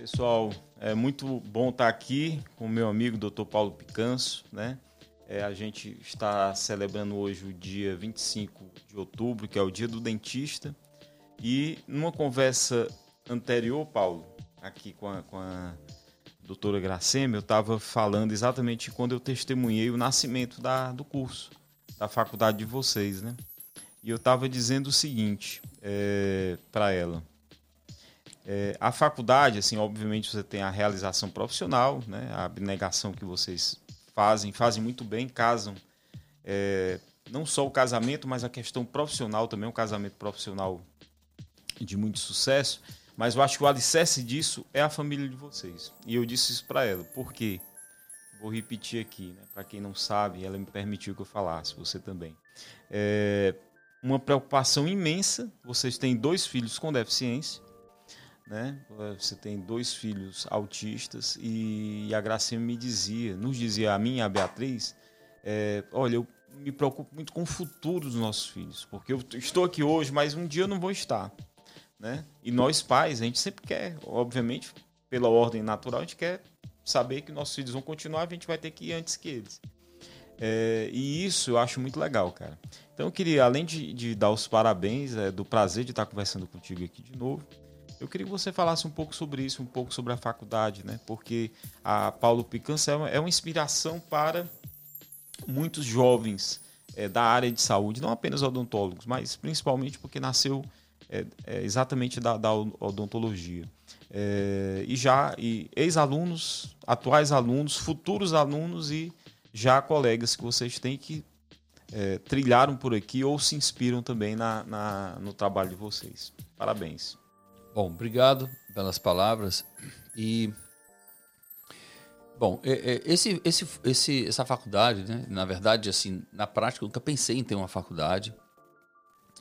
Pessoal, é muito bom estar aqui com o meu amigo Dr. Paulo Picanso, né? É, a gente está celebrando hoje o dia 25 de outubro, que é o dia do dentista. E numa conversa anterior, Paulo, aqui com a, com a doutora Gracema, eu estava falando exatamente quando eu testemunhei o nascimento da, do curso, da faculdade de vocês, né? E eu estava dizendo o seguinte é, para ela. É, a faculdade, assim, obviamente você tem a realização profissional, né, a abnegação que vocês fazem, fazem muito bem, casam. É, não só o casamento, mas a questão profissional também, um casamento profissional de muito sucesso. Mas eu acho que o alicerce disso é a família de vocês. E eu disse isso para ela, porque vou repetir aqui, né, para quem não sabe, ela me permitiu que eu falasse, você também. É, uma preocupação imensa. Vocês têm dois filhos com deficiência né? Você tem dois filhos autistas e a Gracinha me dizia, nos dizia a mim e a Beatriz, é, olha, eu me preocupo muito com o futuro dos nossos filhos, porque eu estou aqui hoje, mas um dia eu não vou estar, né? E nós pais, a gente sempre quer, obviamente, pela ordem natural, a gente quer saber que nossos filhos vão continuar, a gente vai ter que ir antes que eles. É, e isso eu acho muito legal, cara. Então eu queria, além de, de dar os parabéns, é, do prazer de estar conversando contigo aqui de novo, eu queria que você falasse um pouco sobre isso, um pouco sobre a faculdade, né? Porque a Paulo Picança é uma, é uma inspiração para muitos jovens é, da área de saúde, não apenas odontólogos, mas principalmente porque nasceu é, exatamente da, da odontologia. E já ex-alunos, atuais alunos, futuros alunos e já colegas que vocês têm que é, trilharam por aqui ou se inspiram também na, na, no trabalho de vocês. Parabéns. Bom, obrigado pelas palavras. E bom, esse, esse, esse, essa faculdade, né? Na verdade, assim, na prática, eu nunca pensei em ter uma faculdade,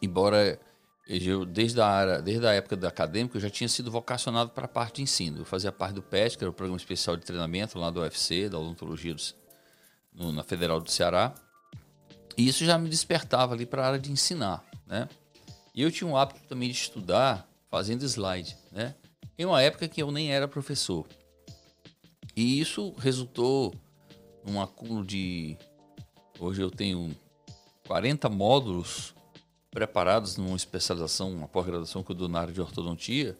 embora eu desde a área, desde a época da acadêmica, eu já tinha sido vocacionado para a parte de ensino. Eu fazia parte do PET, que era o programa especial de treinamento lá do UFC, da odontologia do, no, na Federal do Ceará. E isso já me despertava ali para a área de ensinar, né? E eu tinha um hábito também de estudar fazendo slide, né? Em uma época que eu nem era professor. E isso resultou num acúmulo de. Hoje eu tenho 40 módulos preparados numa especialização, uma pós-graduação que eu dou na área de ortodontia,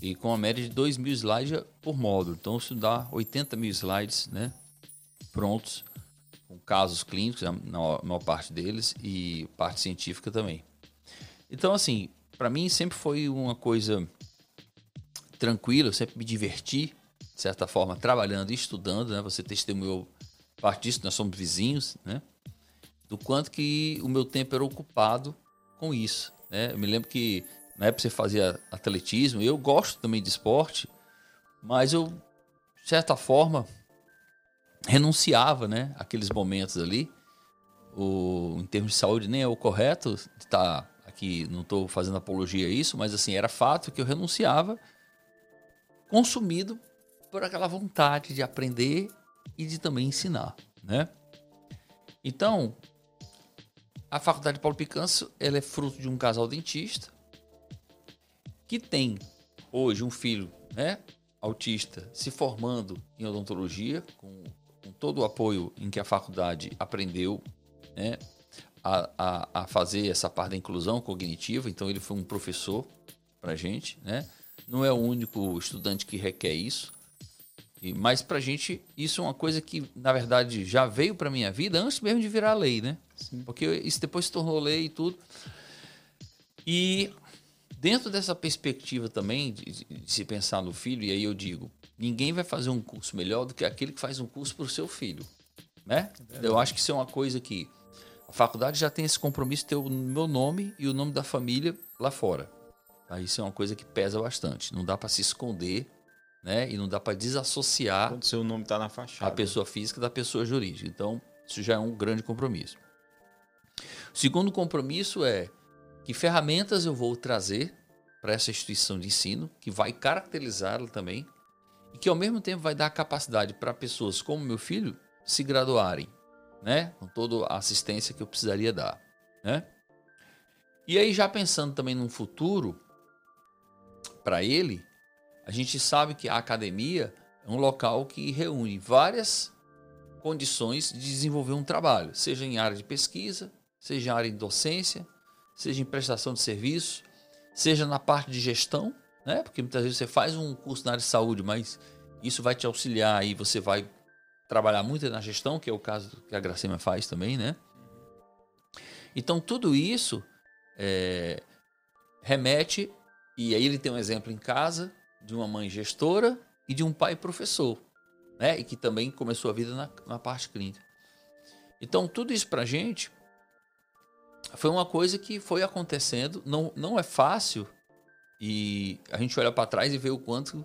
e com a média de 2 mil slides por módulo. Então isso dá 80 mil slides né, prontos, com casos clínicos, na maior parte deles, e parte científica também. Então, assim, para mim sempre foi uma coisa tranquila, eu sempre me diverti, de certa forma, trabalhando e estudando, né? Você testemunhou parte disso, nós somos vizinhos, né? Do quanto que o meu tempo era ocupado com isso, né? Eu me lembro que na época você fazia atletismo, eu gosto também de esporte, mas eu, de certa forma, renunciava, né? Aqueles momentos ali, o, em termos de saúde nem é o correto estar aqui não estou fazendo apologia a isso, mas assim, era fato que eu renunciava, consumido por aquela vontade de aprender e de também ensinar, né? Então, a Faculdade Paulo Picanço, ela é fruto de um casal dentista que tem hoje um filho, né, autista, se formando em odontologia com, com todo o apoio em que a faculdade aprendeu, né, a, a, a, fazer essa parte da inclusão cognitiva, então ele foi um professor para gente, né? Não é o único estudante que requer isso, e, mas para gente isso é uma coisa que na verdade já veio para minha vida antes mesmo de virar lei, né? Sim. Porque isso depois se tornou lei e tudo. E dentro dessa perspectiva também de, de, de se pensar no filho, e aí eu digo, ninguém vai fazer um curso melhor do que aquele que faz um curso para o seu filho, né? É eu acho que isso é uma coisa que a faculdade já tem esse compromisso de ter o meu nome e o nome da família lá fora. Tá? Isso é uma coisa que pesa bastante. Não dá para se esconder, né? E não dá para desassociar Quando seu nome está na fachada. a pessoa física da pessoa jurídica. Então, isso já é um grande compromisso. O segundo compromisso é que ferramentas eu vou trazer para essa instituição de ensino, que vai caracterizá-la também, e que ao mesmo tempo vai dar capacidade para pessoas como meu filho se graduarem né? Com toda a assistência que eu precisaria dar, né? E aí já pensando também num futuro para ele, a gente sabe que a academia é um local que reúne várias condições de desenvolver um trabalho, seja em área de pesquisa, seja em área de docência, seja em prestação de serviço, seja na parte de gestão, né? Porque muitas vezes você faz um curso na área de saúde, mas isso vai te auxiliar e você vai trabalhar muito na gestão, que é o caso que a Gracema faz também, né? Então tudo isso é, remete e aí ele tem um exemplo em casa de uma mãe gestora e de um pai professor, né? E que também começou a vida na, na parte clínica. Então tudo isso para gente foi uma coisa que foi acontecendo. Não, não é fácil e a gente olha para trás e vê o quanto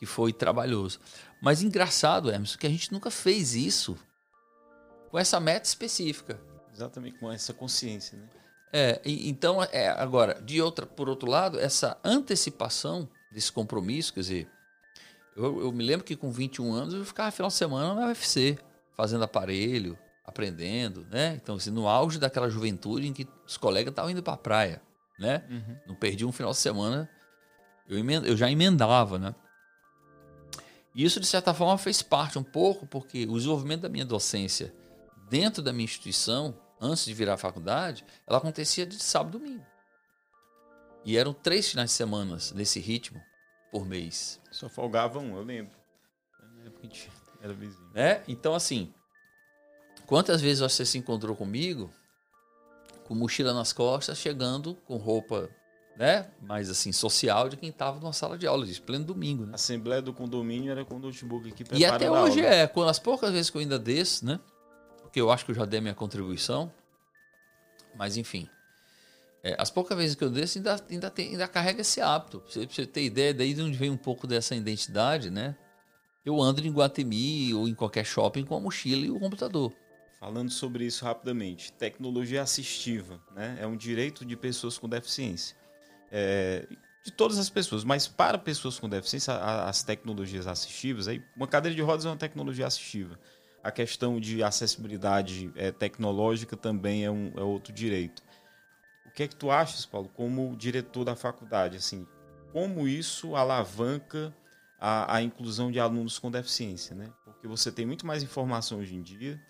que foi trabalhoso. Mas engraçado, Emerson, que a gente nunca fez isso com essa meta específica. Exatamente, com essa consciência, né? É, e, então, é, agora, de outra, por outro lado, essa antecipação desse compromisso, quer dizer, eu, eu me lembro que com 21 anos eu ficava final de semana na UFC, fazendo aparelho, aprendendo, né? Então, assim, no auge daquela juventude em que os colegas estavam indo para a praia, né? Uhum. Não perdi um final de semana, eu, emend... eu já emendava, né? E isso, de certa forma, fez parte um pouco, porque o desenvolvimento da minha docência dentro da minha instituição, antes de virar faculdade, ela acontecia de sábado e domingo. E eram três finais de semana nesse ritmo por mês. Só folgava um, eu lembro. Era vizinho. É? Então, assim, quantas vezes você se encontrou comigo com mochila nas costas, chegando com roupa né, mais assim, social de quem estava numa sala de aula, de pleno domingo. Né? A Assembleia do condomínio era com o notebook aqui E até hoje é, quando as poucas vezes que eu ainda desço, né? Porque eu acho que eu já dei minha contribuição. Mas enfim. É, as poucas vezes que eu desço, ainda, ainda, tem, ainda carrega esse hábito. Pra você ter ideia daí de onde vem um pouco dessa identidade, né? Eu ando em Guatemi ou em qualquer shopping com a mochila e o computador. Falando sobre isso rapidamente, tecnologia assistiva né? é um direito de pessoas com deficiência é, de todas as pessoas, mas para pessoas com deficiência, as tecnologias assistivas, aí, uma cadeira de rodas é uma tecnologia assistiva. A questão de acessibilidade é, tecnológica também é, um, é outro direito. O que é que tu achas, Paulo, como diretor da faculdade, assim, como isso alavanca a, a inclusão de alunos com deficiência, né? Porque você tem muito mais informação hoje em dia,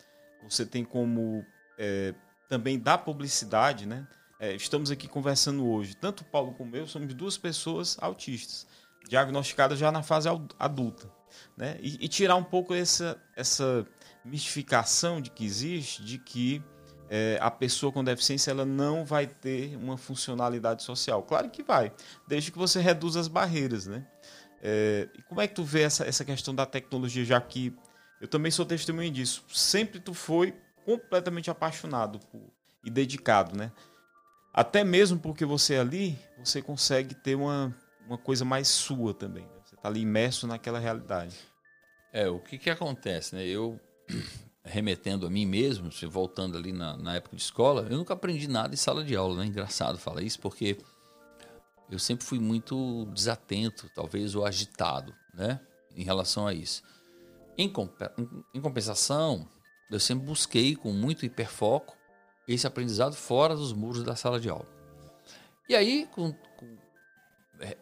você tem como é, também dar publicidade, né? É, estamos aqui conversando hoje, tanto o Paulo como eu, somos duas pessoas autistas, diagnosticadas já na fase adulta. Né? E, e, tirar um pouco essa, essa mistificação de que existe, de que é, a pessoa com deficiência ela não vai ter uma funcionalidade social. Claro que vai, desde que você reduza as barreiras. Né? É, e como é que tu vê essa, essa questão da tecnologia, já que eu também sou testemunha disso. Sempre tu foi completamente apaixonado por, e dedicado, né? Até mesmo porque você ali, você consegue ter uma, uma coisa mais sua também. Né? Você está ali imerso naquela realidade. É, o que, que acontece, né? Eu, remetendo a mim mesmo, voltando ali na, na época de escola, eu nunca aprendi nada em sala de aula, né? Engraçado falar isso, porque eu sempre fui muito desatento, talvez, ou agitado, né? Em relação a isso. Em compensação, eu sempre busquei com muito hiperfoco esse aprendizado fora dos muros da sala de aula. E aí, com, com, é,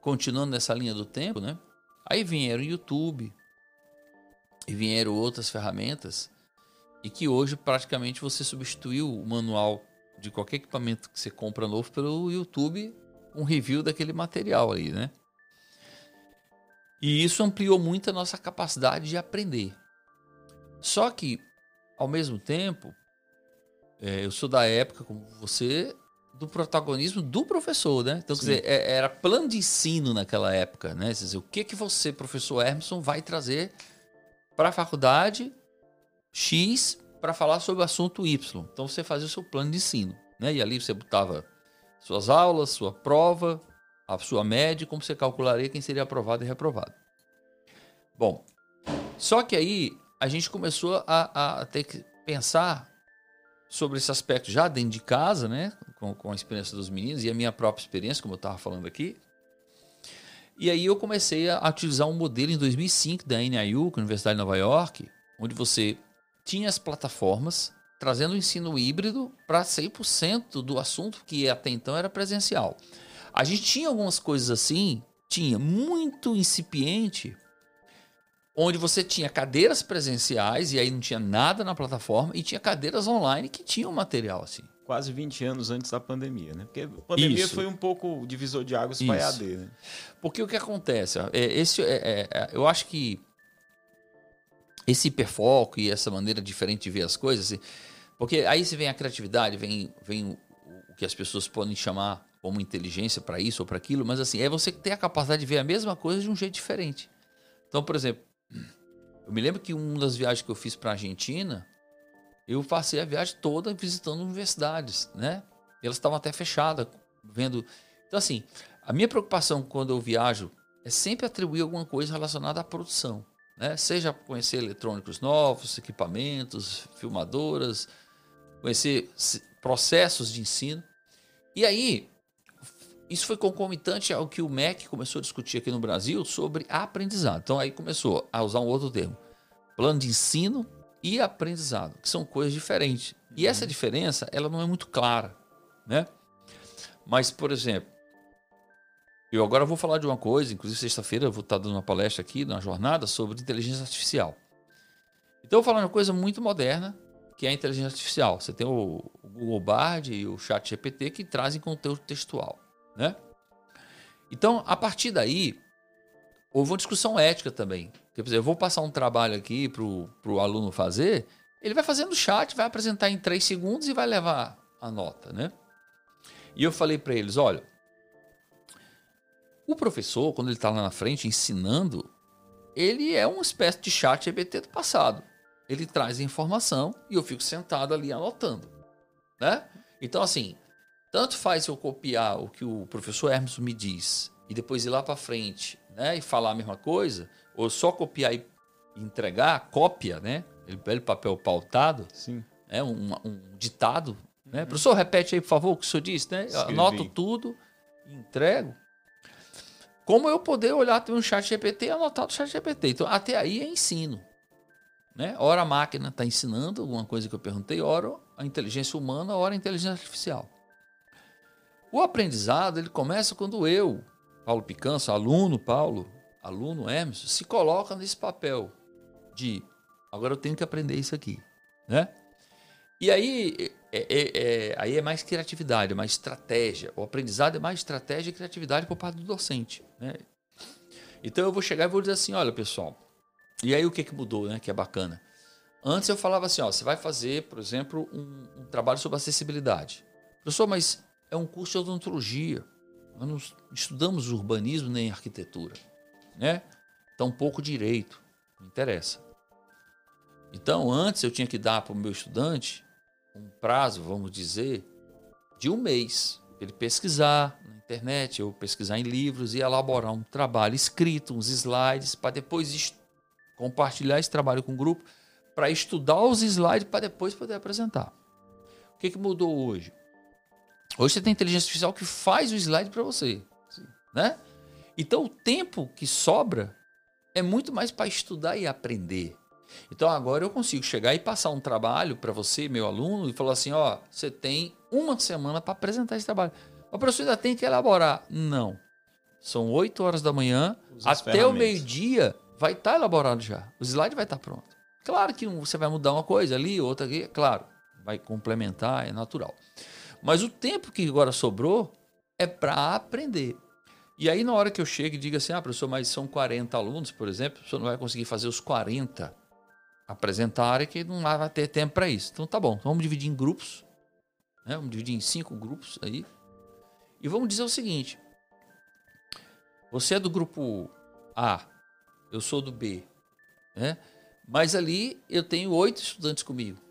continuando nessa linha do tempo, né? Aí vieram o YouTube e vieram outras ferramentas e que hoje praticamente você substituiu o manual de qualquer equipamento que você compra novo pelo YouTube, um review daquele material aí, né? E isso ampliou muito a nossa capacidade de aprender. Só que, ao mesmo tempo, é, eu sou da época, como você, do protagonismo do professor, né? Então, Sim. quer dizer, é, era plano de ensino naquela época, né? Quer dizer, o que, que você, professor Emerson, vai trazer para a faculdade X para falar sobre o assunto Y. Então, você fazia o seu plano de ensino, né? E ali você botava suas aulas, sua prova, a sua média, como você calcularia quem seria aprovado e reprovado. Bom, só que aí a gente começou a, a ter que pensar sobre esse aspecto já dentro de casa, né? Com, com a experiência dos meninos e a minha própria experiência, como eu estava falando aqui. E aí eu comecei a, utilizar um modelo em 2005 da NIU, é a Universidade de Nova York, onde você tinha as plataformas trazendo o ensino híbrido para 100% do assunto que até então era presencial. A gente tinha algumas coisas assim, tinha muito incipiente, onde você tinha cadeiras presenciais e aí não tinha nada na plataforma e tinha cadeiras online que tinham material assim. Quase 20 anos antes da pandemia, né? Porque a pandemia Isso. foi um pouco divisor de águas para. EAD, né? Porque o que acontece? é, esse, é, é, é, eu acho que esse hiperfoco e essa maneira diferente de ver as coisas, assim, porque aí se vem a criatividade, vem, vem o, o que as pessoas podem chamar como inteligência para isso ou para aquilo, mas assim, é você ter a capacidade de ver a mesma coisa de um jeito diferente. Então, por exemplo, eu me lembro que uma das viagens que eu fiz para a Argentina, eu passei a viagem toda visitando universidades, né? Elas estavam até fechadas, vendo. Então, assim, a minha preocupação quando eu viajo é sempre atribuir alguma coisa relacionada à produção, né? Seja conhecer eletrônicos novos, equipamentos, filmadoras, conhecer processos de ensino. E aí, isso foi concomitante ao que o MEC começou a discutir aqui no Brasil sobre aprendizado. Então aí começou a usar um outro termo, plano de ensino e aprendizado, que são coisas diferentes. E essa diferença, ela não é muito clara, né? Mas, por exemplo, eu agora vou falar de uma coisa, inclusive sexta-feira eu vou estar dando uma palestra aqui, na jornada, sobre inteligência artificial. Então eu vou falar de uma coisa muito moderna, que é a inteligência artificial. Você tem o o Google Bard e o Chat GPT que trazem conteúdo textual, né? Então, a partir daí, houve uma discussão ética também. Quer dizer, eu vou passar um trabalho aqui para o aluno fazer, ele vai fazendo chat, vai apresentar em três segundos e vai levar a nota, né? E eu falei para eles, olha, o professor, quando ele está lá na frente ensinando, ele é uma espécie de chat GPT do passado. Ele traz informação e eu fico sentado ali anotando, né? Então, assim, tanto faz eu copiar o que o professor Hermes me diz e depois ir lá para frente, né, e falar a mesma coisa, ou só copiar e entregar, cópia, né? Ele papel pautado, Sim. né, um, um ditado, né? Professor, repete aí, por favor, o que o senhor disse, né? Escrevi. anoto tudo entrego. Como eu poder olhar também um chat GPT e anotar do chat GPT. Então, até aí é ensino. Né? Ora a máquina está ensinando alguma coisa que eu perguntei, ora a inteligência humana, ora a inteligência artificial. O aprendizado ele começa quando eu, Paulo Picanço, aluno Paulo, aluno Hermes, se coloca nesse papel de agora eu tenho que aprender isso aqui, né? E aí é, é- é- aí é mais criatividade, é mais estratégia. O aprendizado é mais estratégia e criatividade por parte do docente, né? Então eu vou chegar e vou dizer assim, olha pessoal, e aí o que que mudou, né? Que é bacana. Antes eu falava assim, ó, você vai fazer, por exemplo, um, um trabalho sobre acessibilidade. Professor, mas é um curso de odontologia. Nós não estudamos urbanismo nem arquitetura, né? Tampouco direito, não interessa. Então, antes eu tinha que dar para o meu estudante um prazo, vamos dizer, de um mês. Ele pesquisar na internet, ou pesquisar em livros e elaborar um trabalho escrito, uns slides, para depois compartilhar esse trabalho com o grupo, para estudar os slides, para depois poder apresentar. O que, que mudou hoje? Hoje você tem inteligência artificial que faz o slide para você. Né? Então o tempo que sobra é muito mais para estudar e aprender. Então agora eu consigo chegar e passar um trabalho para você, meu aluno, e falar assim: ó, você tem uma semana para apresentar esse trabalho. O professor ainda tem que elaborar. Não. São 8 horas da manhã, Usa até o meio-dia vai estar elaborado já. O slide vai estar pronto. Claro que você vai mudar uma coisa ali, outra aqui, claro, vai complementar, é natural. Mas o tempo que agora sobrou é para aprender. E aí, na hora que eu chego e digo assim, ah, professor, mas são 40 alunos, por exemplo, o senhor não vai conseguir fazer os 40 apresentarem, que não vai ter tempo para isso. Então tá bom, vamos dividir em grupos, né? vamos dividir em cinco grupos aí, e vamos dizer o seguinte: você é do grupo A, eu sou do B, né? mas ali eu tenho oito estudantes comigo.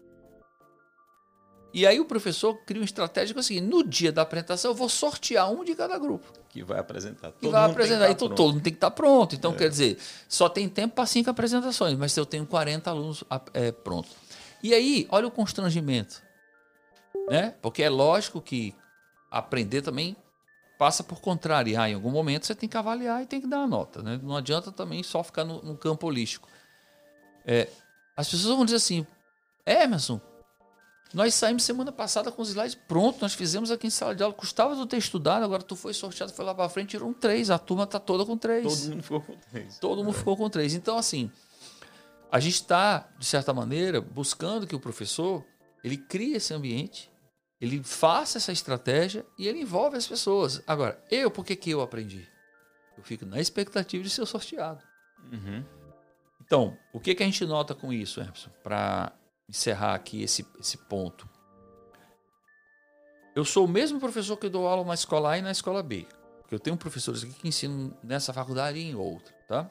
E aí o professor cria uma estratégia que é o seguinte: no dia da apresentação eu vou sortear um de cada grupo. Que vai apresentar. Todo vai que apresentar. estar Então pronto. todo mundo tem que estar pronto. Então, quer dizer, só tem tempo para cinco apresentações, mas eu tenho 40 alunos a- é, pronto. E aí, olha o constrangimento. Né? Porque é lógico que aprender também passa por contrariar. Em algum momento você tem que avaliar e tem que dar uma nota. Né? Não adianta também só ficar no, no campo holístico. É, as pessoas vão dizer assim, Emerson, Nós saímos semana passada com os slides prontos, nós fizemos aqui em sala de aula. Custava tu ter estudado, agora tu foi sorteado, foi lá para frente, tirou um três. A turma tá toda com três. Todo mundo ficou com três. Todo mundo ficou com três. Então, assim, a gente está, de certa maneira, buscando que o professor ele crie esse ambiente, ele faça essa estratégia e ele envolve as pessoas. Agora, eu, por que, que eu aprendi? Eu fico na expectativa de ser sorteado. Uhum. Então, o que, que a gente nota com isso, Emerson? Para encerrar aqui esse, esse ponto. Eu sou o mesmo professor que dou aula na escola A e na escola B. Porque eu tenho professores aqui que ensinam nessa faculdade e em outra, tá?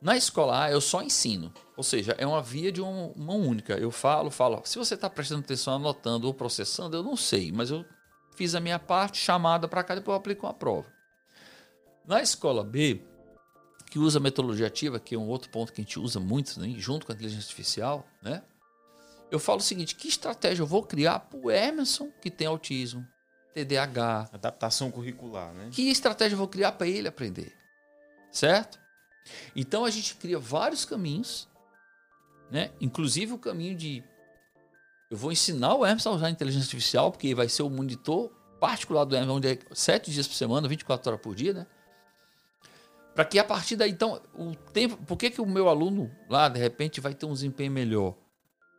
Na escola A eu só ensino, ou seja, é uma via de uma, única. Eu falo, falo. Se você está prestando atenção, anotando ou processando, eu não sei, mas eu fiz a minha parte, chamada para cá, depois eu aplico uma prova. Na escola B, que usa metodologia ativa, que é um outro ponto que a gente usa muito, né, junto com a inteligência artificial, né? Eu falo o seguinte: que estratégia eu vou criar para o Emerson, que tem autismo, TDAH? Adaptação curricular, né? Que estratégia eu vou criar para ele aprender? Certo? Então a gente cria vários caminhos, né? Inclusive o caminho de eu vou ensinar o Emerson a usar a inteligência artificial, porque vai ser o monitor particular do Emerson, onde é sete dias por semana, 24 horas por dia, né? Para que a partir daí, então, o tempo. Por que, que o meu aluno lá, de repente, vai ter um desempenho melhor?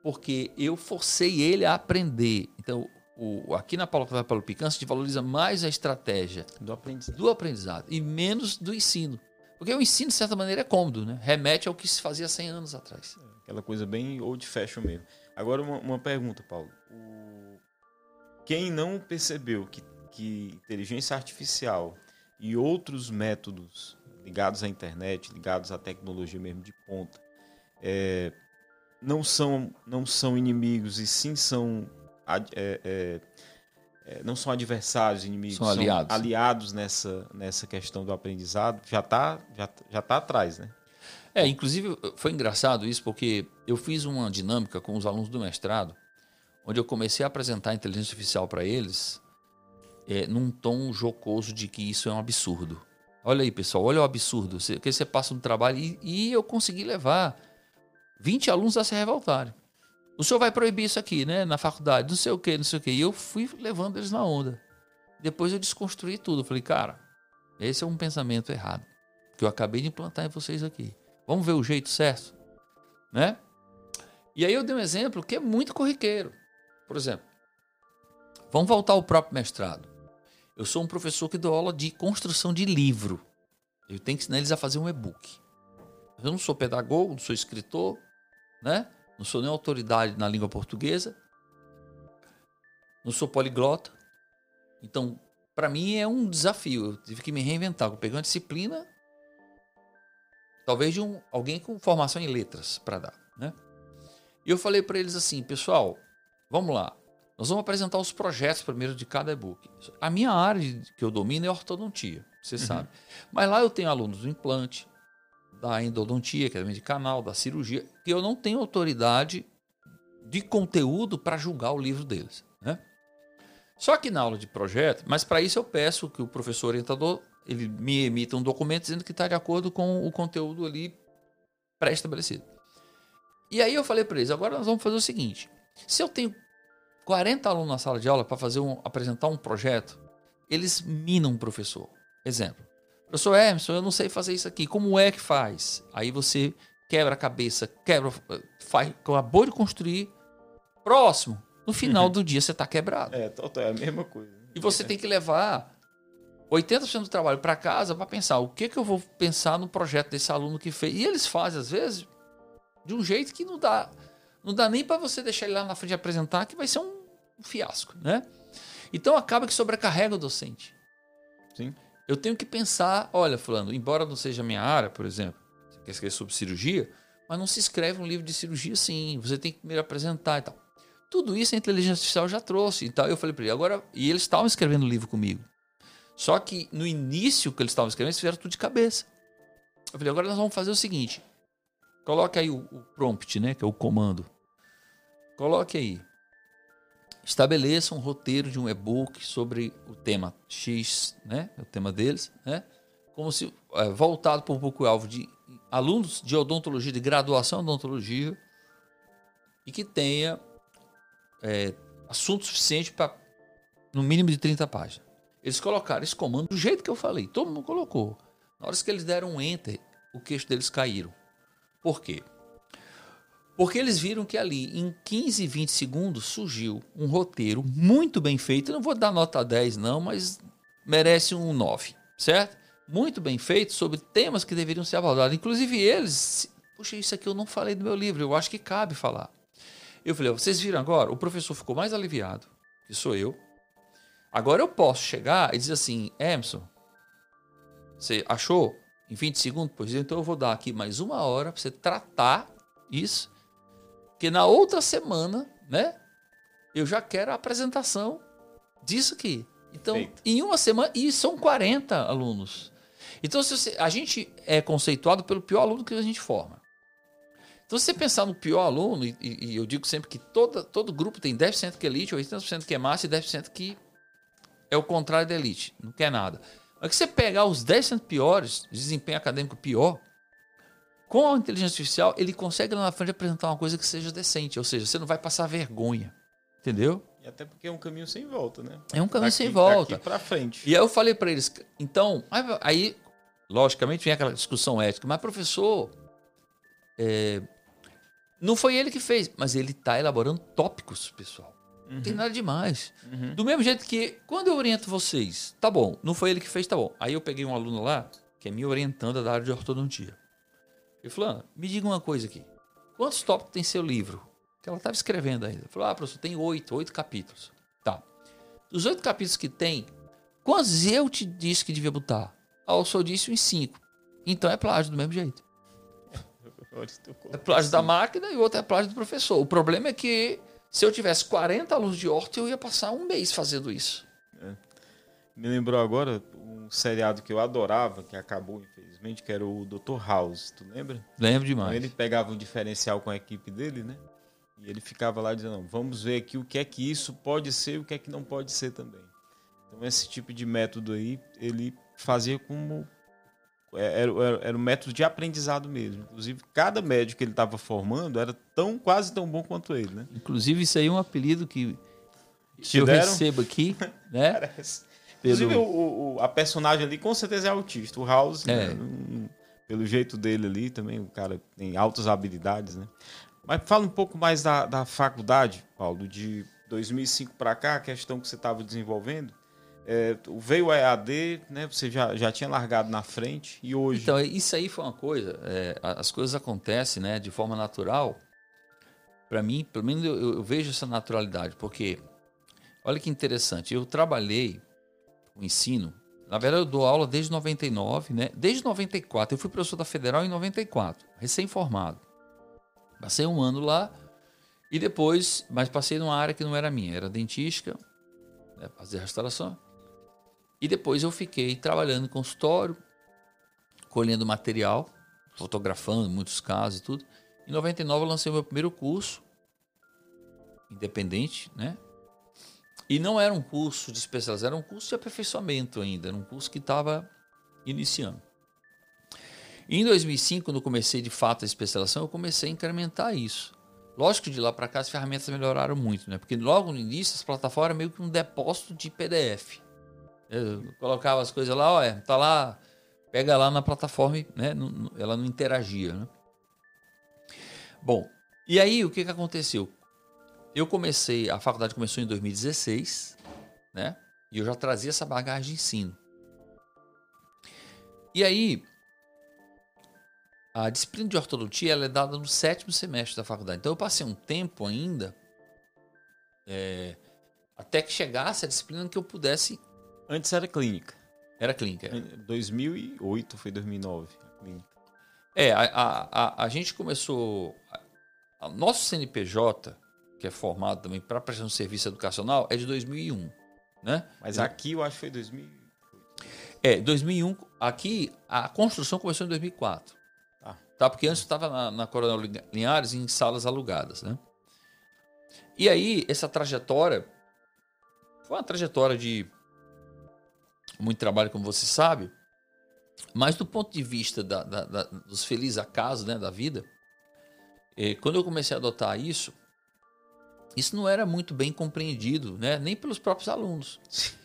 Porque eu forcei ele a aprender. Então, o, aqui na Paulo Paulo Picância, a gente valoriza mais a estratégia do aprendizado. do aprendizado e menos do ensino. Porque o ensino, de certa maneira, é cômodo, né? Remete ao que se fazia 100 anos atrás. Aquela coisa bem old fashion mesmo. Agora, uma, uma pergunta, Paulo. Quem não percebeu que, que inteligência artificial e outros métodos ligados à internet, ligados à tecnologia mesmo de ponta, é, não, são, não são inimigos e sim são é, é, é, não são adversários, inimigos, são aliados, são aliados nessa, nessa questão do aprendizado, já está já, já tá atrás, né? É, inclusive foi engraçado isso porque eu fiz uma dinâmica com os alunos do mestrado, onde eu comecei a apresentar a inteligência artificial para eles é, num tom jocoso de que isso é um absurdo. Olha aí, pessoal, olha o absurdo. Você, que você passa no trabalho e, e eu consegui levar 20 alunos a se revoltarem. O senhor vai proibir isso aqui, né? Na faculdade, não sei o que, não sei o que. E eu fui levando eles na onda. Depois eu desconstruí tudo. Falei, cara, esse é um pensamento errado. Que eu acabei de implantar em vocês aqui. Vamos ver o jeito certo, né? E aí eu dei um exemplo que é muito corriqueiro. Por exemplo, vamos voltar ao próprio mestrado. Eu sou um professor que dou aula de construção de livro. Eu tenho que ensinar eles a fazer um e-book. Eu não sou pedagogo, não sou escritor, né? Não sou nem autoridade na língua portuguesa. Não sou poliglota. Então, para mim é um desafio. Eu tive que me reinventar. Eu peguei uma disciplina, talvez de um, alguém com formação em letras para dar, né? E eu falei para eles assim, pessoal, vamos lá. Nós vamos apresentar os projetos primeiro de cada e-book. A minha área que eu domino é ortodontia, você uhum. sabe. Mas lá eu tenho alunos do implante, da endodontia, que é de canal, da cirurgia, que eu não tenho autoridade de conteúdo para julgar o livro deles. Né? Só que na aula de projeto, mas para isso eu peço que o professor orientador ele me emita um documento dizendo que está de acordo com o conteúdo ali pré-estabelecido. E aí eu falei para eles, agora nós vamos fazer o seguinte, se eu tenho 40 alunos na sala de aula para fazer um, apresentar um projeto, eles minam o professor. Exemplo. Professor Emerson, eu não sei fazer isso aqui. Como é que faz? Aí você quebra a cabeça, quebra, faz, acabou de construir. Próximo. No final uhum. do dia você está quebrado. É, é a mesma coisa. E você tem que levar 80% do trabalho para casa para pensar o que, que eu vou pensar no projeto desse aluno que fez. E eles fazem, às vezes, de um jeito que não dá, não dá nem para você deixar ele lá na frente apresentar, que vai ser um um fiasco, né? Então acaba que sobrecarrega o docente. Sim. Eu tenho que pensar, olha, fulano, embora não seja a minha área, por exemplo, você quer escrever sobre cirurgia, mas não se escreve um livro de cirurgia assim, você tem que primeiro apresentar e tal. Tudo isso a inteligência artificial já trouxe. Então eu falei para ele, agora, e eles estavam escrevendo o livro comigo. Só que no início que eles estavam escrevendo, eles fizeram tudo de cabeça. Eu falei, agora nós vamos fazer o seguinte: coloque aí o, o prompt, né, que é o comando. Coloque aí estabeleça um roteiro de um e-book sobre o tema X, né, o tema deles, né, como se é, voltado para o público-alvo de alunos de odontologia, de graduação em odontologia, e que tenha é, assunto suficiente para no mínimo de 30 páginas. Eles colocaram esse comando do jeito que eu falei. Todo mundo colocou. Na hora que eles deram um enter, o queixo deles caíram. Por quê? Porque eles viram que ali, em 15, 20 segundos, surgiu um roteiro muito bem feito. Eu não vou dar nota 10, não, mas merece um 9, certo? Muito bem feito sobre temas que deveriam ser abordados. Inclusive eles. Puxa, isso aqui eu não falei do meu livro, eu acho que cabe falar. Eu falei, vocês viram agora? O professor ficou mais aliviado, que sou eu. Agora eu posso chegar e dizer assim, Emerson, você achou em 20 segundos? Pois então eu vou dar aqui mais uma hora para você tratar isso porque na outra semana, né? Eu já quero a apresentação disso aqui. Então, Feito. em uma semana, e são 40 alunos. Então, se você, a gente é conceituado pelo pior aluno que a gente forma. Então, se você pensar no pior aluno, e, e eu digo sempre que toda, todo grupo tem 10% que é elite, 80% que é massa e 10% que é o contrário da elite, não quer nada. Mas que você pegar os 10% piores, desempenho acadêmico pior, com a inteligência artificial, ele consegue lá na frente apresentar uma coisa que seja decente, ou seja, você não vai passar vergonha. Entendeu? E até porque é um caminho sem volta, né? É um caminho daqui, sem volta. Daqui pra frente. E aí eu falei para eles, então, aí, logicamente, vem aquela discussão ética, mas professor, é, não foi ele que fez, mas ele está elaborando tópicos, pessoal. Uhum. Não tem uhum. nada demais. Uhum. Do mesmo jeito que, quando eu oriento vocês, tá bom, não foi ele que fez, tá bom. Aí eu peguei um aluno lá, que é me orientando da área de ortodontia. Ele falou, ah, me diga uma coisa aqui. Quantos tópicos tem seu livro? Que ela estava escrevendo ainda. Falou, ah, professor, tem oito, oito capítulos. Tá. Dos oito capítulos que tem, quantos eu te disse que devia botar? Ah, eu só disse em cinco. Então é plágio do mesmo jeito. É plágio da máquina e o outro é plágio do professor. O problema é que se eu tivesse 40 alunos de horta, eu ia passar um mês fazendo isso. Me lembrou agora um seriado que eu adorava, que acabou, infelizmente, que era o Dr. House. Tu lembra? Lembro demais. Ele pegava um diferencial com a equipe dele, né? E ele ficava lá dizendo, vamos ver aqui o que é que isso pode ser e o que é que não pode ser também. Então, esse tipo de método aí, ele fazia como... É, era, era, era um método de aprendizado mesmo. Inclusive, cada médico que ele estava formando era tão quase tão bom quanto ele, né? Inclusive, isso aí é um apelido que eu deram? recebo aqui, né? Parece. Inclusive, o, o, a personagem ali com certeza é autista. O House, é. né, pelo jeito dele ali também, o cara tem altas habilidades, né? Mas fala um pouco mais da, da faculdade, Paulo, de 2005 para cá, a questão que você estava desenvolvendo. É, veio o EAD, né? Você já, já tinha largado na frente e hoje. Então, isso aí foi uma coisa. É, as coisas acontecem, né, de forma natural. Para mim, pelo menos eu, eu, vejo essa naturalidade, porque olha que interessante. Eu trabalhei o ensino. Na verdade, eu dou aula desde 99, né? Desde 94. Eu fui professor da Federal em 94, recém-formado. Passei um ano lá e depois, mas passei numa área que não era minha, era dentística, né? fazer restauração. E depois eu fiquei trabalhando em consultório, colhendo material, fotografando muitos casos e tudo. Em 99 eu lancei o meu primeiro curso, independente, né? E não era um curso de especialização, era um curso de aperfeiçoamento ainda, era um curso que estava iniciando. em 2005, quando comecei de fato a especialização, eu comecei a incrementar isso. Lógico que de lá para cá as ferramentas melhoraram muito, né? Porque logo no início as plataformas eram meio que um depósito de PDF. Eu colocava as coisas lá, olha, tá lá, pega lá na plataforma, né? Ela não interagia, né? Bom, e aí o que, que aconteceu? Eu comecei, a faculdade começou em 2016, né? E eu já trazia essa bagagem de ensino. E aí, a disciplina de ortodontia ela é dada no sétimo semestre da faculdade. Então eu passei um tempo ainda é, até que chegasse a disciplina que eu pudesse. Antes era clínica. Era clínica. Era. 2008 foi 2009 a clínica. É, a, a, a, a gente começou. A, nosso CNPJ que é formado também para prestar um serviço educacional, é de 2001. Né? Mas aqui eu acho que foi 2008. É, 2001. Aqui a construção começou em 2004. Tá. tá porque antes estava na, na Coronel Linhares em salas alugadas. Né? E aí, essa trajetória foi uma trajetória de muito trabalho, como você sabe, mas do ponto de vista da, da, da, dos felizes acasos né, da vida, eh, quando eu comecei a adotar isso, isso não era muito bem compreendido, né? nem pelos próprios alunos.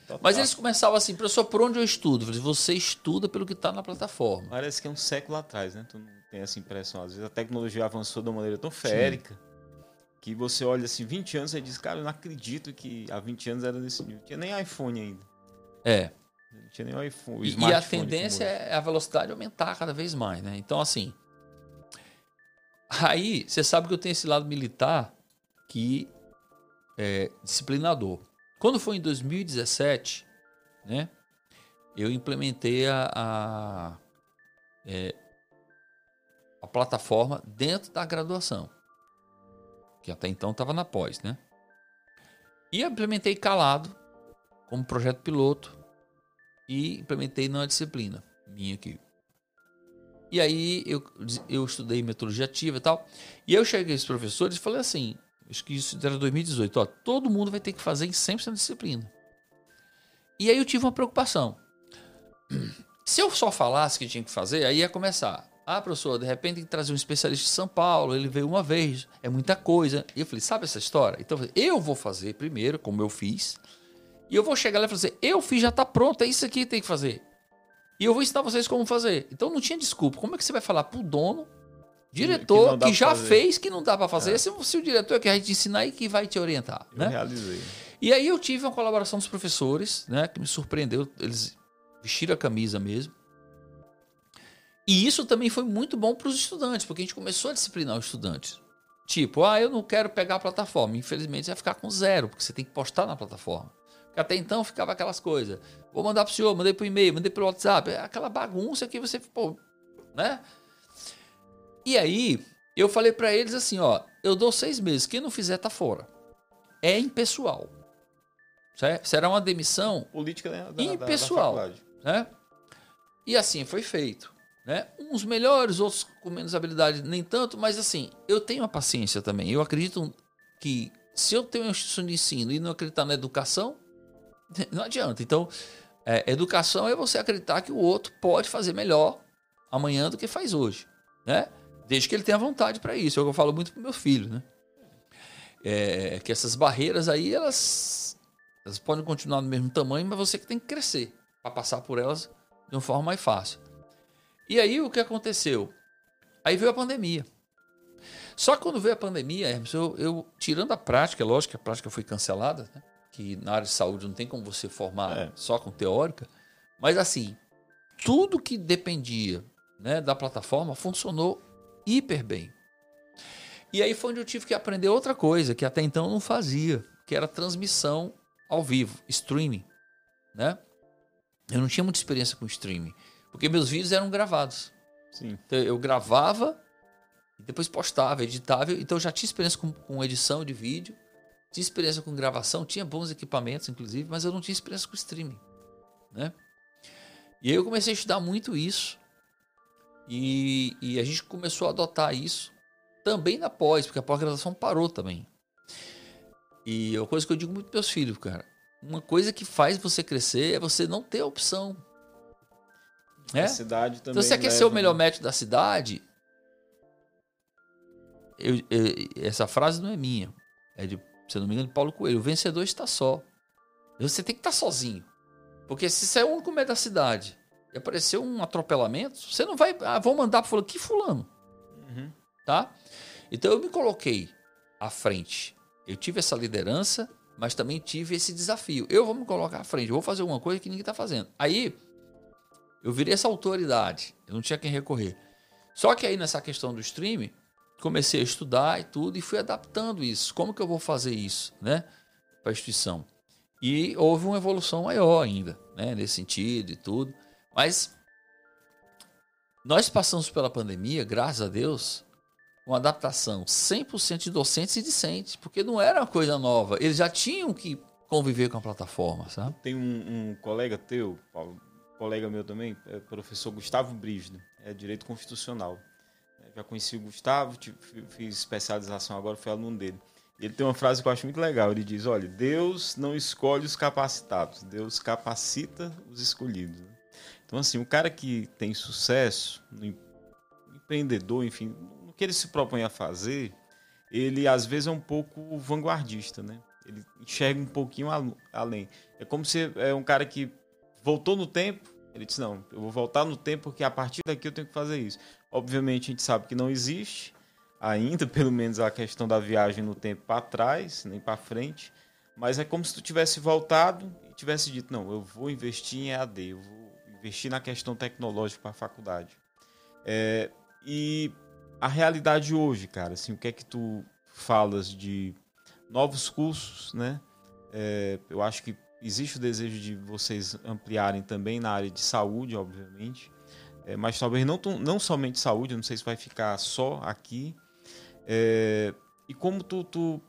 Total. Mas eles começavam assim, professor, por onde eu estudo? Eu falei, você estuda pelo que está na plataforma. Parece que é um século atrás, né? Tu não tem essa impressão. Às vezes a tecnologia avançou de uma maneira tão férica Sim. que você olha assim, 20 anos e diz, cara, eu não acredito que há 20 anos era desse nível. Não tinha nem iPhone ainda. É. Não tinha nem iPhone. E, e a tendência é a velocidade aumentar cada vez mais, né? Então, assim. Aí, você sabe que eu tenho esse lado militar que é disciplinador. Quando foi em 2017, né? Eu implementei a, a, é, a plataforma dentro da graduação, que até então estava na pós, né? E implementei calado como projeto piloto e implementei numa disciplina minha aqui. E aí eu, eu estudei metodologia ativa e tal. E eu cheguei aos professores e falei assim, acho que isso era 2018, ó, todo mundo vai ter que fazer em 100% de disciplina. E aí eu tive uma preocupação. Se eu só falasse que tinha que fazer, aí ia começar. Ah, professor, de repente tem que trazer um especialista de São Paulo, ele veio uma vez, é muita coisa. E eu falei, sabe essa história? Então eu vou fazer primeiro, como eu fiz, e eu vou chegar lá e falar assim, eu fiz, já está pronto, é isso aqui que tem que fazer. E eu vou ensinar vocês como fazer. Então não tinha desculpa. Como é que você vai falar pro dono, diretor, que, que já fazer. fez, que não dá para fazer, é. se, se, o diretor é que vai te ensinar e que vai te orientar. Eu né? realizei. E aí eu tive uma colaboração dos professores, né, que me surpreendeu. Eles vestiram a camisa mesmo. E isso também foi muito bom para os estudantes, porque a gente começou a disciplinar os estudantes. Tipo, ah, eu não quero pegar a plataforma. Infelizmente, você vai ficar com zero, porque você tem que postar na plataforma. Porque até então ficava aquelas coisas. Vou mandar para o senhor, mandei para o e-mail, mandei pelo WhatsApp. É aquela bagunça que você, pô, né? E aí, eu falei para eles assim, ó, eu dou seis meses. Quem não fizer, tá fora. É impessoal. Certo? Será uma demissão política da, impessoal. Da, da né? E assim foi feito. Né? Uns melhores, outros com menos habilidade, nem tanto, mas assim, eu tenho a paciência também. Eu acredito que se eu tenho uma instituição de ensino e não acreditar na educação, não adianta. Então, é, educação é você acreditar que o outro pode fazer melhor amanhã do que faz hoje, né? Desde que ele tenha vontade para isso. É o que eu falo muito para meu filho, né? É, que essas barreiras aí, elas, elas podem continuar do mesmo tamanho, mas você que tem que crescer para passar por elas de uma forma mais fácil. E aí o que aconteceu? Aí veio a pandemia. Só que quando veio a pandemia, Hermes, eu, eu, tirando a prática, é lógico que a prática foi cancelada, né? que na área de saúde não tem como você formar é. só com teórica, mas assim, tudo que dependia né, da plataforma funcionou hiper bem. E aí foi onde eu tive que aprender outra coisa que até então eu não fazia, que era transmissão ao vivo, streaming, né? Eu não tinha muita experiência com streaming. Porque meus vídeos eram gravados. Sim. Então, eu gravava e depois postava, editava. Então eu já tinha experiência com, com edição de vídeo, tinha experiência com gravação, tinha bons equipamentos, inclusive, mas eu não tinha experiência com streaming. Né? E aí eu comecei a estudar muito isso. E, e a gente começou a adotar isso também na pós, porque a pós-graduação parou também. E é uma coisa que eu digo muito para meus filhos, cara. Uma coisa que faz você crescer é você não ter opção. É? A cidade também. Então, você quer ser o melhor né? médico da cidade? Eu, eu, essa frase não é minha. É de, se não me engano, de Paulo Coelho. O vencedor está só. Você tem que estar sozinho. Porque se você é o único médico da cidade e aparecer um atropelamento, você não vai. Ah, vou mandar para fulano. Que fulano? Uhum. Tá? Então eu me coloquei à frente. Eu tive essa liderança, mas também tive esse desafio. Eu vou me colocar à frente. Eu vou fazer uma coisa que ninguém está fazendo. Aí eu virei essa autoridade. Eu não tinha quem recorrer. Só que aí nessa questão do streaming, comecei a estudar e tudo e fui adaptando isso. Como que eu vou fazer isso, né, para a instituição? E houve uma evolução maior ainda, né, nesse sentido e tudo. Mas nós passamos pela pandemia, graças a Deus, uma adaptação 100% de docentes e discentes, porque não era uma coisa nova. Eles já tinham que conviver com a plataforma, sabe? Tem um, um colega teu, Paulo, colega meu também, é professor Gustavo Brígido, é direito constitucional. Já conheci o Gustavo, fiz especialização agora, fui aluno dele. Ele tem uma frase que eu acho muito legal. Ele diz: Olha, Deus não escolhe os capacitados, Deus capacita os escolhidos. Então, assim, o cara que tem sucesso, empreendedor, enfim, no que ele se propõe a fazer, ele às vezes é um pouco vanguardista, né? Ele enxerga um pouquinho além. É como se é um cara que voltou no tempo, ele disse: Não, eu vou voltar no tempo porque a partir daqui eu tenho que fazer isso. Obviamente a gente sabe que não existe ainda, pelo menos a questão da viagem no tempo para trás, nem para frente, mas é como se tu tivesse voltado e tivesse dito: Não, eu vou investir em EAD, eu vou investir na questão tecnológica para a faculdade. É, e a realidade hoje, cara, assim, o que é que tu falas de novos cursos, né? É, eu acho que existe o desejo de vocês ampliarem também na área de saúde, obviamente, é, mas talvez não, não somente saúde, não sei se vai ficar só aqui. É, e como tu, tu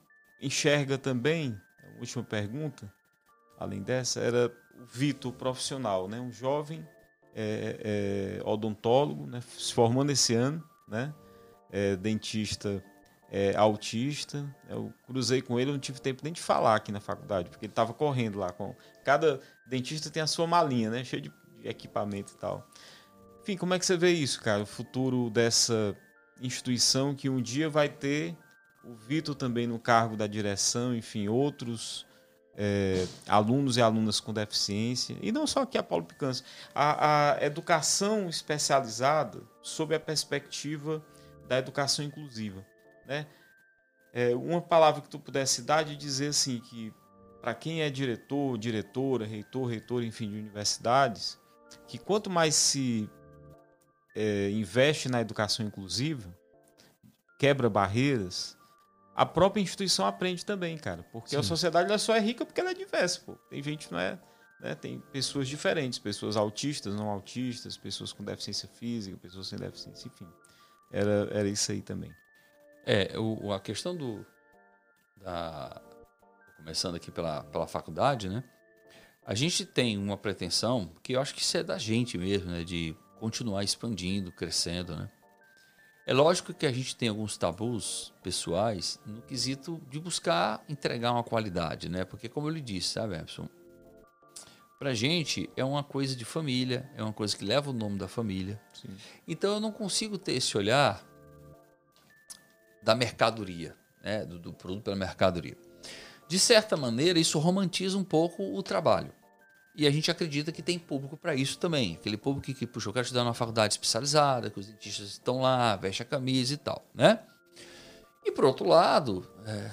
enxerga também, última pergunta, além dessa, era o Vitor profissional, né? um jovem é, é, odontólogo, né? se formando esse ano, né? É, dentista é, autista. Eu cruzei com ele, não tive tempo nem de falar aqui na faculdade, porque ele estava correndo lá. com Cada dentista tem a sua malinha, né? Cheio de equipamento e tal. Enfim, como é que você vê isso, cara? O futuro dessa instituição que um dia vai ter o Vitor também no cargo da direção, enfim, outros é, alunos e alunas com deficiência, e não só aqui a Paulo Picanço, a, a educação especializada sob a perspectiva da educação inclusiva. Né? É, uma palavra que tu pudesse dar de dizer assim que para quem é diretor, diretora, reitor, reitor, enfim, de universidades, que quanto mais se é, investe na educação inclusiva, quebra barreiras, a própria instituição aprende também, cara. Porque Sim. a sociedade ela só é rica porque ela é diversa, pô. Tem gente não é, né? Tem pessoas diferentes, pessoas autistas, não autistas, pessoas com deficiência física, pessoas sem deficiência, enfim. Era, era isso aí também. É, o, a questão do. Da, começando aqui pela, pela faculdade, né? A gente tem uma pretensão, que eu acho que isso é da gente mesmo, né? De continuar expandindo, crescendo, né? É lógico que a gente tem alguns tabus pessoais no quesito de buscar entregar uma qualidade, né? Porque, como eu lhe disse, sabe, Epson? Pra gente é uma coisa de família, é uma coisa que leva o nome da família. Sim. Então eu não consigo ter esse olhar da mercadoria, né, do, do produto pela mercadoria. De certa maneira, isso romantiza um pouco o trabalho. E a gente acredita que tem público para isso também. Aquele público que, puxa, eu quero estudar numa faculdade especializada, que os dentistas estão lá, veste a camisa e tal, né? E por outro lado, é,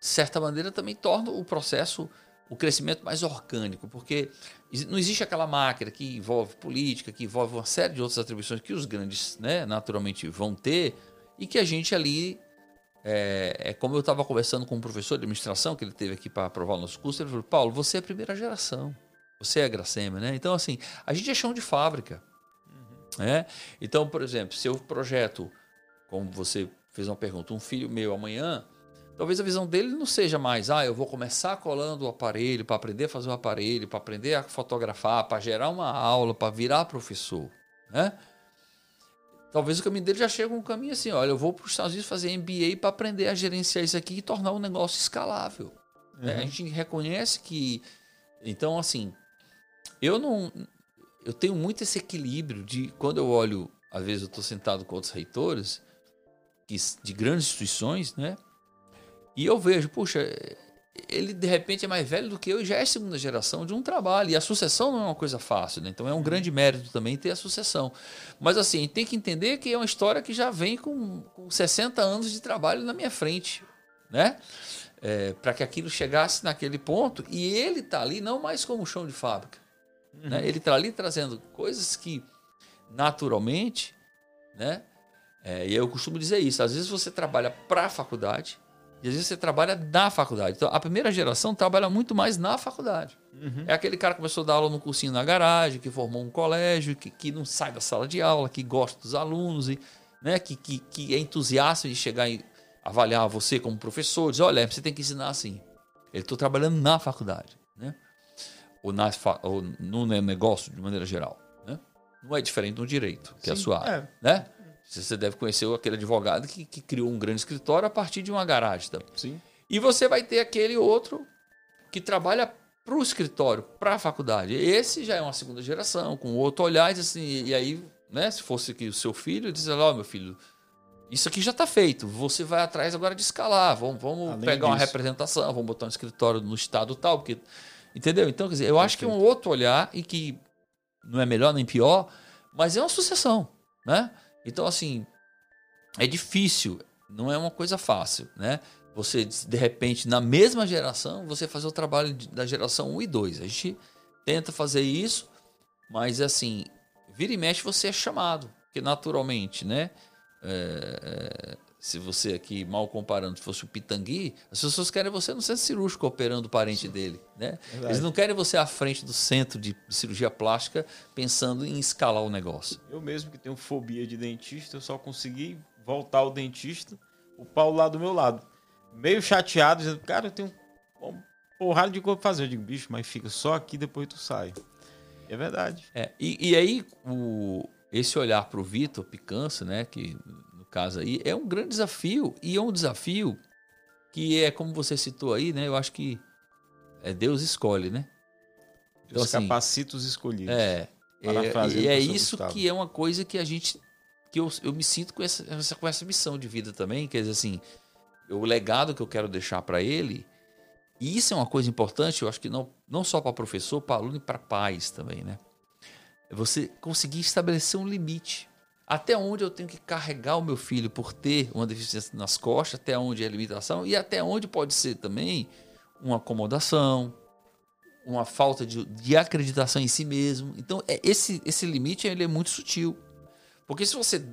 de certa maneira também torna o processo, o crescimento mais orgânico, porque não existe aquela máquina que envolve política, que envolve uma série de outras atribuições que os grandes, né, naturalmente vão ter, e que a gente ali é, é como eu estava conversando com um professor de administração que ele teve aqui para aprovar o nosso curso. Ele falou: Paulo, você é a primeira geração. Você é a Gracema, né? Então, assim, a gente é chão de fábrica. Uhum. Né? Então, por exemplo, se eu projeto, como você fez uma pergunta, um filho meu amanhã, talvez a visão dele não seja mais, ah, eu vou começar colando o aparelho para aprender a fazer o aparelho, para aprender a fotografar, para gerar uma aula, para virar professor. Né? Talvez o caminho dele já chegue um caminho assim, olha, eu vou para os Estados Unidos fazer MBA para aprender a gerenciar isso aqui e tornar o negócio escalável. Uhum. É, a gente reconhece que... Então, assim, eu não... Eu tenho muito esse equilíbrio de quando eu olho, às vezes eu estou sentado com outros reitores de grandes instituições, né? E eu vejo, puxa, ele de repente é mais velho do que eu e já é segunda geração de um trabalho. E a sucessão não é uma coisa fácil, né? Então é um grande mérito também ter a sucessão. Mas assim, tem que entender que é uma história que já vem com, com 60 anos de trabalho na minha frente, né? É, para que aquilo chegasse naquele ponto e ele está ali não mais como chão de fábrica. Né? Uhum. Né? Ele está ali trazendo coisas que naturalmente, né? É, e eu costumo dizer isso. Às vezes você trabalha para a faculdade, e às vezes você trabalha na faculdade. Então, a primeira geração trabalha muito mais na faculdade. Uhum. É aquele cara que começou a dar aula no cursinho na garagem, que formou um colégio, que, que não sai da sala de aula, que gosta dos alunos, e, né, que, que, que é entusiasta de chegar e avaliar você como professor. Diz, olha, você tem que ensinar assim. Ele estou trabalhando na faculdade. Né? Ou, na, ou no negócio, de maneira geral. Né? Não é diferente no direito, que Sim, é a sua área. É. Né? Você deve conhecer aquele advogado que, que criou um grande escritório a partir de uma garagem. Tá? Sim. E você vai ter aquele outro que trabalha para o escritório, para a faculdade. Esse já é uma segunda geração, com outro olhar, e, assim, e aí, né, se fosse aqui o seu filho, diz lá, oh, meu filho, isso aqui já está feito. Você vai atrás agora de escalar. Vamos, vamos pegar disso. uma representação, vamos botar um escritório no estado tal, porque. Entendeu? Então, quer dizer, eu acho que é um outro olhar e que não é melhor nem pior, mas é uma sucessão, né? Então, assim, é difícil, não é uma coisa fácil, né? Você, de repente, na mesma geração, você fazer o trabalho da geração 1 e 2. A gente tenta fazer isso, mas, assim, vira e mexe você é chamado, porque naturalmente, né? É, é, se você aqui, mal comparando, fosse o Pitangui, as pessoas querem você no centro cirúrgico operando o parente Sim. dele. Né? Eles não querem você à frente do centro de cirurgia plástica pensando em escalar o negócio. Eu mesmo que tenho fobia de dentista, eu só consegui voltar ao dentista, o Paulo lá do meu lado. Meio chateado, dizendo, cara, eu tenho uma porrada de coisa pra fazer. Eu digo, bicho, mas fica só aqui, depois tu sai. É verdade. É, e, e aí, o, esse olhar para o Vitor Picança, né, que caso aí, é um grande desafio e é um desafio que é como você citou aí, né? Eu acho que é Deus escolhe, né? Então, os assim, capacita os escolhidos. É, é e é isso Gustavo. que é uma coisa que a gente que eu, eu me sinto com essa, com essa missão de vida também, quer dizer assim, o legado que eu quero deixar para ele, e isso é uma coisa importante, eu acho que não, não só para professor, para aluno e para pais também, né? É você conseguir estabelecer um limite. Até onde eu tenho que carregar o meu filho por ter uma deficiência nas costas, até onde é limitação e até onde pode ser também uma acomodação, uma falta de, de acreditação em si mesmo. Então, é, esse, esse limite ele é muito sutil. Porque se você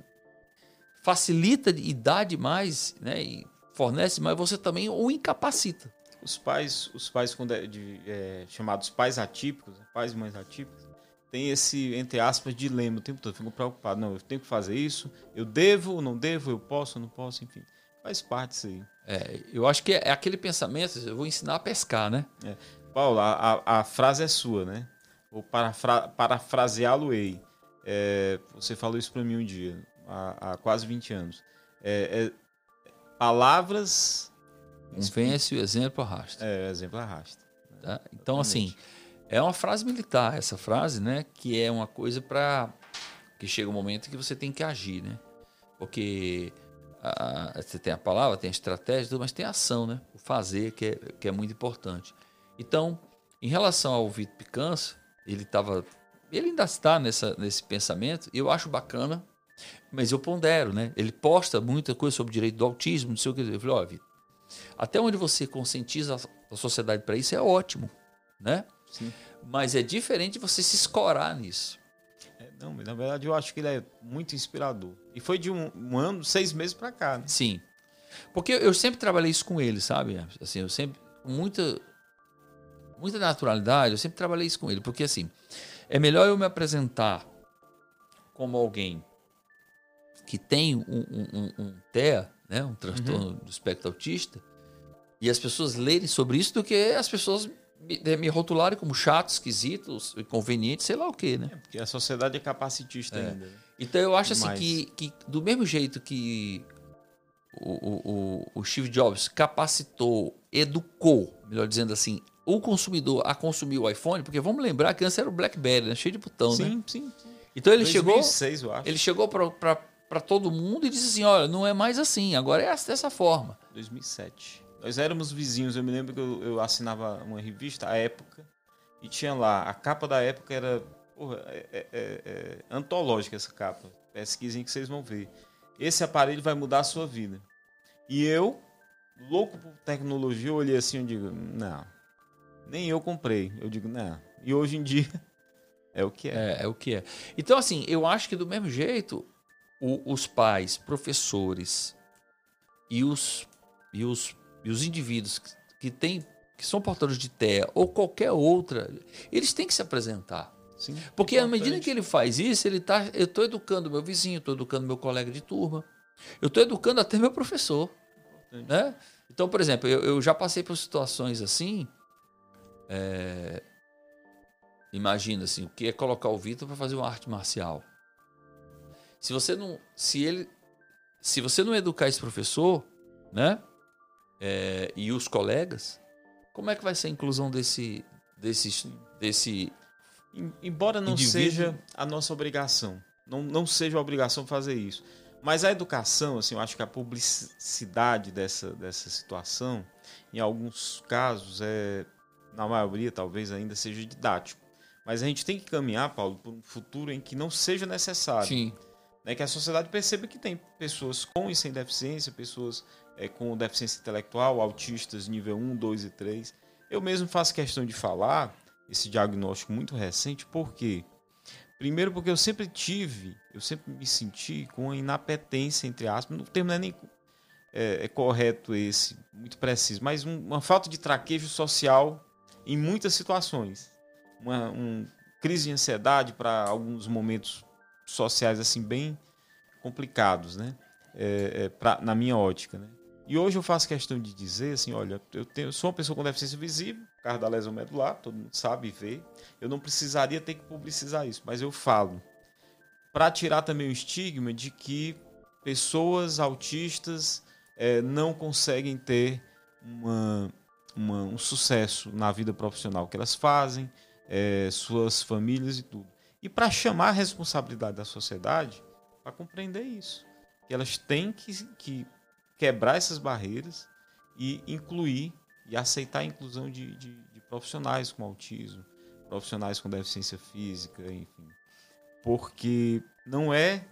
facilita e dá demais, né, e fornece mais, você também o incapacita. Os pais, os pais de, é, chamados pais atípicos, pais e mães atípicos, tem esse, entre aspas, dilema o tempo todo. Fico preocupado. Não, eu tenho que fazer isso. Eu devo, não devo, eu posso, não posso, enfim. Faz parte disso aí. É, eu acho que é, aquele pensamento, eu vou ensinar a pescar, né? É. Paulo, a, a, a, frase é sua, né? Vou parafra, parafraseá-lo-ei. É, você falou isso para mim um dia, há, há quase 20 anos. É, é, palavras. Convence, o exemplo arrasta. É, o exemplo arrasta. Tá? Então, assim, é uma frase militar, essa frase, né? Que é uma coisa para que chega um momento que você tem que agir, né? Porque a, você tem a palavra, tem a estratégia, mas tem a ação, né? O fazer que é, que é muito importante. Então, em relação ao Vitor Picança, ele estava, ele ainda está nessa, nesse pensamento. Eu acho bacana, mas eu pondero, né? Ele posta muita coisa sobre o direito do autismo, não sei o que. Eu falei, ó, Vitor, até onde você conscientiza a sociedade para isso é ótimo, né? Sim. Mas é diferente você se escorar nisso. É, não, na verdade eu acho que ele é muito inspirador. E foi de um, um ano, seis meses para cá. Né? Sim. Porque eu sempre trabalhei isso com ele, sabe? Assim, eu sempre, com muita, muita naturalidade, eu sempre trabalhei isso com ele. Porque assim, é melhor eu me apresentar como alguém que tem um, um, um, um TEA, né? um transtorno uhum. do espectro autista, e as pessoas lerem sobre isso do que as pessoas me, me rotularem como chato, esquisito, inconveniente, sei lá o quê, né? É, porque a sociedade é capacitista é. ainda. Né? Então eu acho assim que, que, do mesmo jeito que o, o, o Steve Jobs capacitou, educou, melhor dizendo assim, o consumidor a consumir o iPhone, porque vamos lembrar que antes era o BlackBerry, né? cheio de botão, sim, né? Sim, sim. Então ele 2006, chegou, ele chegou para todo mundo e disse assim, olha, não é mais assim, agora é dessa forma. 2007. Nós éramos vizinhos, eu me lembro que eu, eu assinava uma revista, a época, e tinha lá, a capa da época era porra, é, é, é, é antológica essa capa. Pesquisem que vocês vão ver. Esse aparelho vai mudar a sua vida. E eu, louco por tecnologia, eu olhei assim e digo, não, nem eu comprei. Eu digo, não. E hoje em dia é o que é. É, é o que é. Então, assim, eu acho que do mesmo jeito, o, os pais, professores e os, e os e os indivíduos que, têm, que são portadores de TEA ou qualquer outra, eles têm que se apresentar. Sim, Porque à medida que ele faz isso, ele tá, eu estou educando meu vizinho, estou educando meu colega de turma, eu estou educando até meu professor. Né? Então, por exemplo, eu, eu, já passei por situações assim. É, imagina assim, o que é colocar o Vitor para fazer uma arte marcial? Se você não, se ele, se você não educar esse professor, né? É, e os colegas, como é que vai ser a inclusão desse, desse, desse Embora não indivíduo? seja a nossa obrigação, não, não seja a obrigação fazer isso, Mas a educação, assim, eu acho que a publicidade dessa, dessa situação, em alguns casos, é, na maioria talvez ainda seja didático. Mas a gente tem que caminhar, Paulo, para um futuro em que não seja necessário. Sim. Né, que a sociedade perceba que tem pessoas com e sem deficiência, pessoas é, com deficiência intelectual, autistas nível 1, 2 e 3. Eu mesmo faço questão de falar esse diagnóstico muito recente, por quê? Primeiro porque eu sempre tive, eu sempre me senti com inapetência, entre aspas, no termo não é nem é, é correto esse, muito preciso, mas um, uma falta de traquejo social em muitas situações. Uma um, crise de ansiedade para alguns momentos sociais assim bem complicados, né? É, é, pra, na minha ótica, né? E hoje eu faço questão de dizer assim, olha, eu, tenho, sou uma pessoa com deficiência visível, por da lesão medular, todo mundo sabe vê. Eu não precisaria ter que publicizar isso, mas eu falo. Para tirar também o estigma de que pessoas autistas é, não conseguem ter uma, uma, um sucesso na vida profissional que elas fazem, é, suas famílias e tudo. E para chamar a responsabilidade da sociedade para compreender isso. Que elas têm que, que quebrar essas barreiras e incluir e aceitar a inclusão de, de, de profissionais com autismo, profissionais com deficiência física, enfim. Porque não é,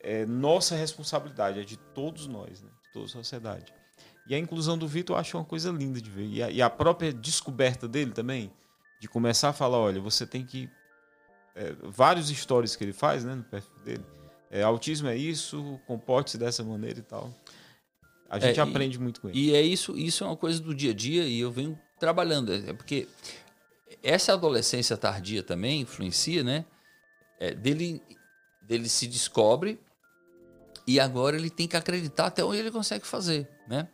é nossa responsabilidade, é de todos nós, né? de toda a sociedade. E a inclusão do Vitor eu acho uma coisa linda de ver. E a, e a, própria descoberta dele também, de começar a falar, olha, você tem que... É, vários stories que ele faz né, no perfil dele. É, autismo é isso, comporte-se dessa maneira e tal. A gente é, aprende e, muito com ele. E é isso, isso é uma coisa do dia a dia e eu venho trabalhando. É porque essa adolescência tardia também influencia, né? É, dele, dele se descobre e agora ele tem que acreditar até onde ele consegue fazer, né?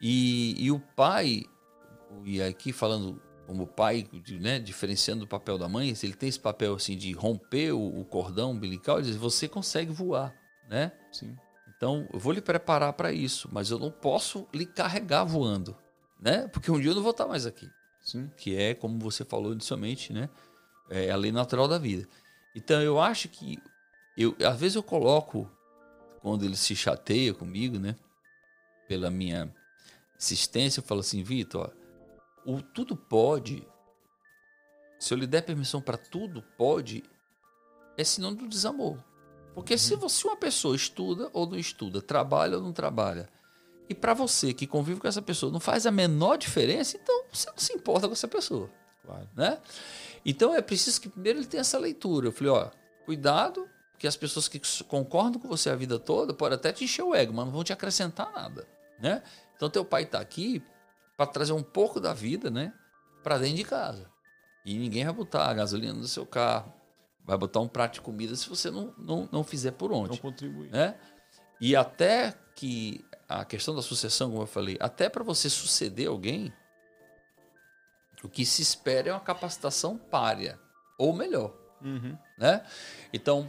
E, e o pai, e aqui falando como pai, né, diferenciando o papel da mãe, ele tem esse papel assim de romper o, o cordão umbilical e dizer, você consegue voar, né? Sim. Então, eu vou lhe preparar para isso, mas eu não posso lhe carregar voando, né? Porque um dia eu não vou estar mais aqui. Sim. Que é, como você falou inicialmente, né? É a lei natural da vida. Então, eu acho que eu às vezes eu coloco quando ele se chateia comigo, né? Pela minha insistência, eu falo assim, Vitor, o tudo pode. Se eu lhe der permissão para tudo pode, é sinônimo do desamor. Porque uhum. se você uma pessoa estuda ou não estuda, trabalha ou não trabalha, e para você que convive com essa pessoa não faz a menor diferença, então você não se importa com essa pessoa. Claro. Né? Então é preciso que primeiro ele tenha essa leitura. Eu falei, ó, cuidado, que as pessoas que concordam com você a vida toda podem até te encher o ego, mas não vão te acrescentar nada. Né? Então teu pai está aqui para trazer um pouco da vida né, para dentro de casa. E ninguém vai botar a gasolina no seu carro, vai botar um prato de comida se você não, não, não fizer por onde. Não contribuir. Né? E até que a questão da sucessão, como eu falei, até para você suceder alguém, o que se espera é uma capacitação párea, ou melhor. Uhum. Né? Então,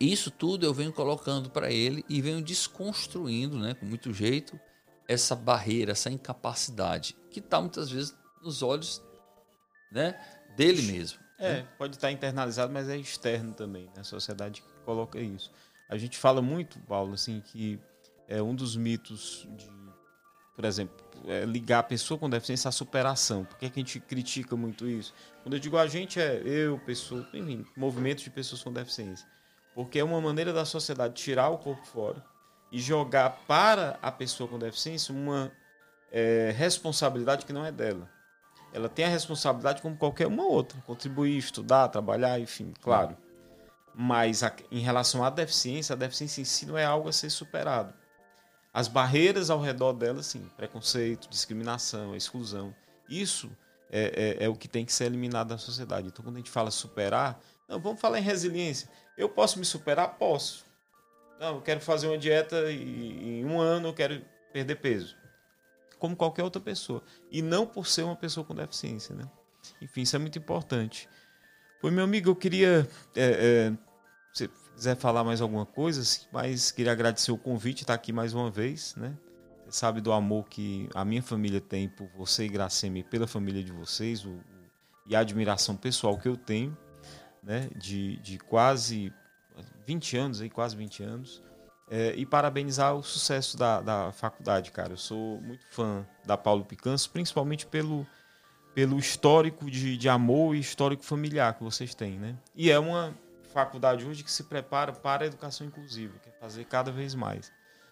isso tudo eu venho colocando para ele e venho desconstruindo, né, com muito jeito, essa barreira, essa incapacidade que está muitas vezes nos olhos né, dele mesmo. É, pode estar internalizado, mas é externo também, né? A sociedade coloca isso. A gente fala muito, Paulo, assim, que é um dos mitos de, por exemplo, é ligar a pessoa com deficiência à superação. Por que, é que a gente critica muito isso? Quando eu digo a gente, é eu, pessoa, enfim, movimentos de pessoas com deficiência. Porque é uma maneira da sociedade tirar o corpo fora e jogar para a pessoa com deficiência uma é, responsabilidade que não é dela ela tem a responsabilidade como qualquer uma outra, contribuir, estudar, trabalhar, enfim, claro. Mas a, em relação à deficiência, a deficiência em si não é algo a ser superado. As barreiras ao redor dela, sim, preconceito, discriminação, exclusão, isso é, é, é, o que tem que ser eliminado da sociedade. Então, quando a gente fala superar, não, vamos falar em resiliência. Eu posso me superar? Posso. Não, eu quero fazer uma dieta e em um ano eu quero perder peso como qualquer outra pessoa. E não por ser uma pessoa com deficiência, né? Enfim, isso é muito importante. Pois, meu amigo, eu queria. É, é, se quiser falar mais alguma coisa, mas queria agradecer o convite, estar aqui mais uma vez, né? Você sabe do amor que a minha família tem por você e Graceme pela família de vocês, o, e a admiração pessoal que eu tenho, né? De, de quase 20 anos, aí, quase 20 anos. É, e parabenizar o sucesso da, da faculdade, cara. Eu sou muito fã da Paulo Picanso, principalmente pelo, pelo histórico de, de amor e histórico familiar que vocês têm, né? E é uma faculdade hoje que se prepara para a educação inclusiva, quer fazer cada vez mais.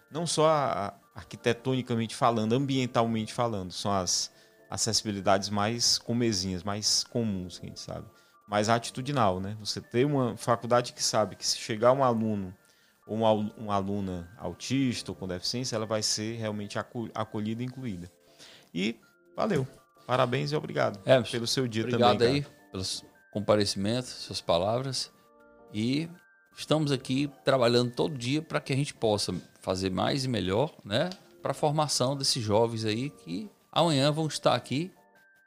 Não só a, a, arquitetonicamente falando, ambientalmente falando, são as acessibilidades mais comezinhas, mais comuns, que a gente sabe. Mas atitudinal, né? Você ter uma faculdade que sabe que se chegar um aluno uma, uma aluna autista ou com deficiência, ela vai ser realmente acolhida e incluída. E valeu. Parabéns e obrigado é, pelo seu dia obrigado também. Obrigado aí pelos comparecimentos, suas palavras. E estamos aqui trabalhando todo dia para que a gente possa fazer mais e melhor, né? Para a formação desses jovens aí que amanhã vão estar aqui,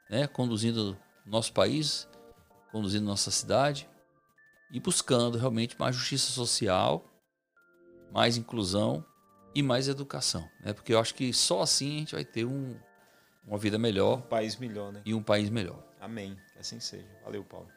né? Conduzindo nosso país, conduzindo nossa cidade e buscando realmente mais justiça social, mais inclusão e mais educação, né? Porque eu acho que só assim a gente vai ter um, uma vida melhor. Um país melhor, né? E um país melhor. Amém. Que assim seja. Valeu, Paulo.